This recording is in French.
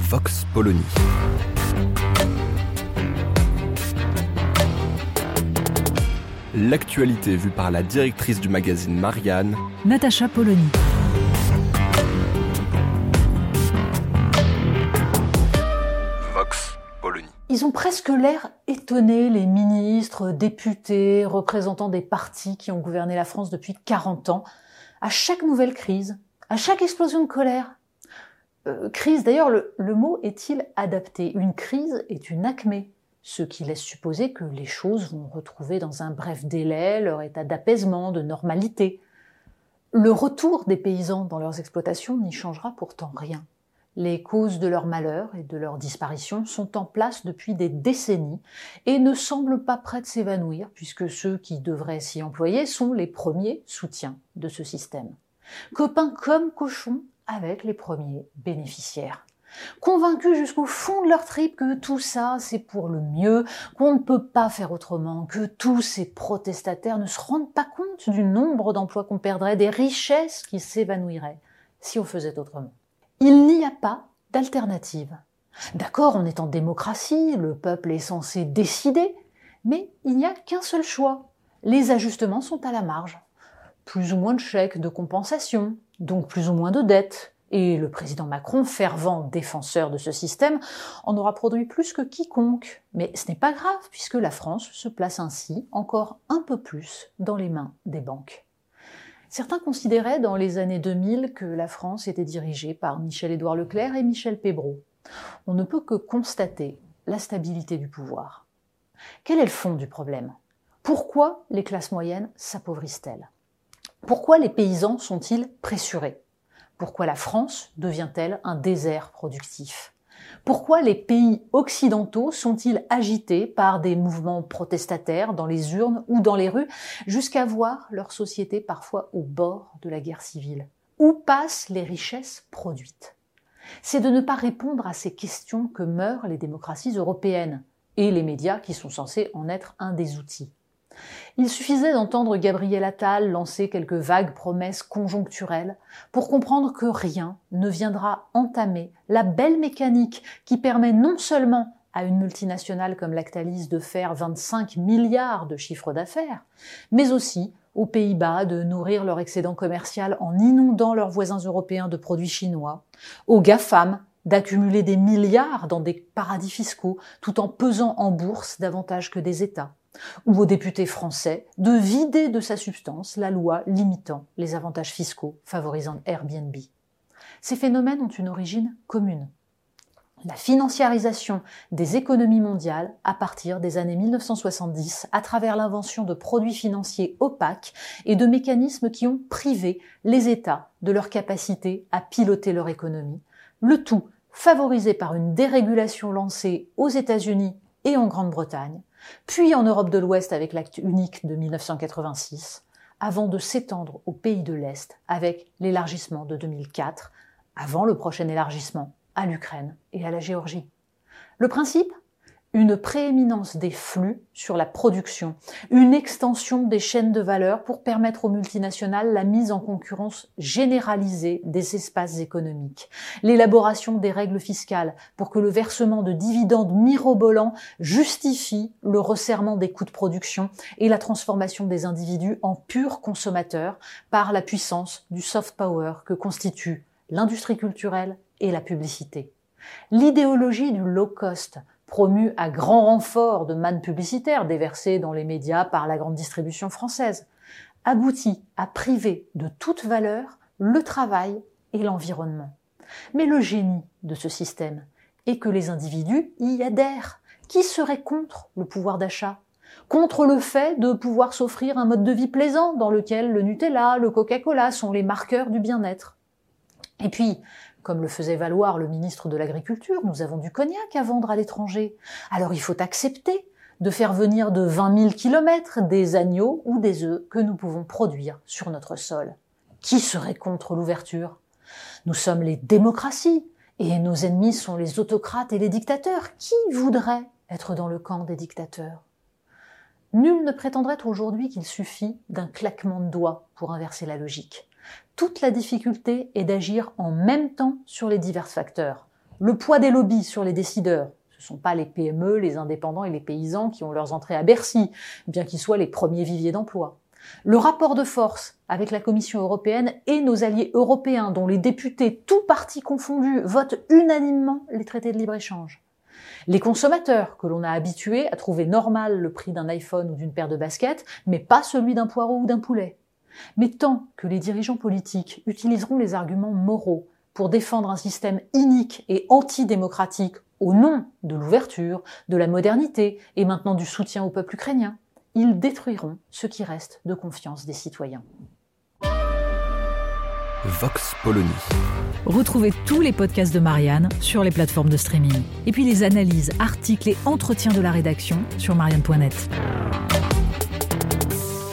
Vox Polony. L'actualité vue par la directrice du magazine Marianne, Natacha Polony. Vox Polony. Ils ont presque l'air étonnés, les ministres, députés, représentants des partis qui ont gouverné la France depuis 40 ans, à chaque nouvelle crise, à chaque explosion de colère. Euh, crise, d'ailleurs, le, mot est-il adapté? Une crise est une acmé, ce qui laisse supposer que les choses vont retrouver dans un bref délai leur état d'apaisement, de normalité. Le retour des paysans dans leurs exploitations n'y changera pourtant rien. Les causes de leur malheur et de leur disparition sont en place depuis des décennies et ne semblent pas prêts de s'évanouir puisque ceux qui devraient s'y employer sont les premiers soutiens de ce système. Copains comme cochons avec les premiers bénéficiaires. Convaincus jusqu'au fond de leur trip que tout ça c'est pour le mieux, qu'on ne peut pas faire autrement, que tous ces protestataires ne se rendent pas compte du nombre d'emplois qu'on perdrait, des richesses qui s'évanouiraient si on faisait autrement. Il n'y a pas d'alternative. D'accord, on est en démocratie, le peuple est censé décider, mais il n'y a qu'un seul choix. Les ajustements sont à la marge. Plus ou moins de chèques de compensation, donc plus ou moins de dettes. Et le président Macron, fervent défenseur de ce système, en aura produit plus que quiconque. Mais ce n'est pas grave, puisque la France se place ainsi encore un peu plus dans les mains des banques. Certains considéraient dans les années 2000 que la France était dirigée par Michel-Édouard Leclerc et Michel Pébreau. On ne peut que constater la stabilité du pouvoir. Quel est le fond du problème? Pourquoi les classes moyennes s'appauvrissent-elles? Pourquoi les paysans sont-ils pressurés? Pourquoi la France devient-elle un désert productif? Pourquoi les pays occidentaux sont-ils agités par des mouvements protestataires dans les urnes ou dans les rues jusqu'à voir leur société parfois au bord de la guerre civile? Où passent les richesses produites? C'est de ne pas répondre à ces questions que meurent les démocraties européennes et les médias qui sont censés en être un des outils. Il suffisait d'entendre Gabriel Attal lancer quelques vagues promesses conjoncturelles pour comprendre que rien ne viendra entamer la belle mécanique qui permet non seulement à une multinationale comme Lactalis de faire 25 milliards de chiffre d'affaires, mais aussi aux Pays-Bas de nourrir leur excédent commercial en inondant leurs voisins européens de produits chinois, aux GAFAM d'accumuler des milliards dans des paradis fiscaux tout en pesant en bourse davantage que des États ou aux députés français de vider de sa substance la loi limitant les avantages fiscaux favorisant Airbnb. Ces phénomènes ont une origine commune. La financiarisation des économies mondiales à partir des années 1970 à travers l'invention de produits financiers opaques et de mécanismes qui ont privé les États de leur capacité à piloter leur économie, le tout favorisé par une dérégulation lancée aux États-Unis et en Grande-Bretagne, puis en Europe de l'Ouest avec l'acte unique de 1986, avant de s'étendre aux pays de l'Est avec l'élargissement de 2004, avant le prochain élargissement à l'Ukraine et à la Géorgie. Le principe? Une prééminence des flux sur la production, une extension des chaînes de valeur pour permettre aux multinationales la mise en concurrence généralisée des espaces économiques, l'élaboration des règles fiscales pour que le versement de dividendes mirobolants justifie le resserrement des coûts de production et la transformation des individus en purs consommateurs par la puissance du soft power que constituent l'industrie culturelle et la publicité. L'idéologie du low cost promu à grand renfort de mannes publicitaires déversées dans les médias par la grande distribution française, aboutit à priver de toute valeur le travail et l'environnement. Mais le génie de ce système est que les individus y adhèrent. Qui serait contre le pouvoir d'achat? Contre le fait de pouvoir s'offrir un mode de vie plaisant dans lequel le Nutella, le Coca-Cola sont les marqueurs du bien-être Et puis, comme le faisait valoir le ministre de l'Agriculture, nous avons du cognac à vendre à l'étranger. Alors il faut accepter de faire venir de 20 000 kilomètres des agneaux ou des œufs que nous pouvons produire sur notre sol. Qui serait contre l'ouverture? Nous sommes les démocraties et nos ennemis sont les autocrates et les dictateurs. Qui voudrait être dans le camp des dictateurs? Nul ne prétendrait aujourd'hui qu'il suffit d'un claquement de doigts pour inverser la logique. Toute la difficulté est d'agir en même temps sur les divers facteurs. Le poids des lobbies sur les décideurs. Ce ne sont pas les PME, les indépendants et les paysans qui ont leurs entrées à Bercy, bien qu'ils soient les premiers viviers d'emploi. Le rapport de force avec la Commission européenne et nos alliés européens, dont les députés, tous partis confondus, votent unanimement les traités de libre-échange. Les consommateurs, que l'on a habitués à trouver normal le prix d'un iPhone ou d'une paire de baskets, mais pas celui d'un poireau ou d'un poulet. Mais tant que les dirigeants politiques utiliseront les arguments moraux pour défendre un système inique et antidémocratique au nom de l'ouverture, de la modernité et maintenant du soutien au peuple ukrainien, ils détruiront ce qui reste de confiance des citoyens. Vox Polony. Retrouvez tous les podcasts de Marianne sur les plateformes de streaming. Et puis les analyses, articles et entretiens de la rédaction sur marianne.net.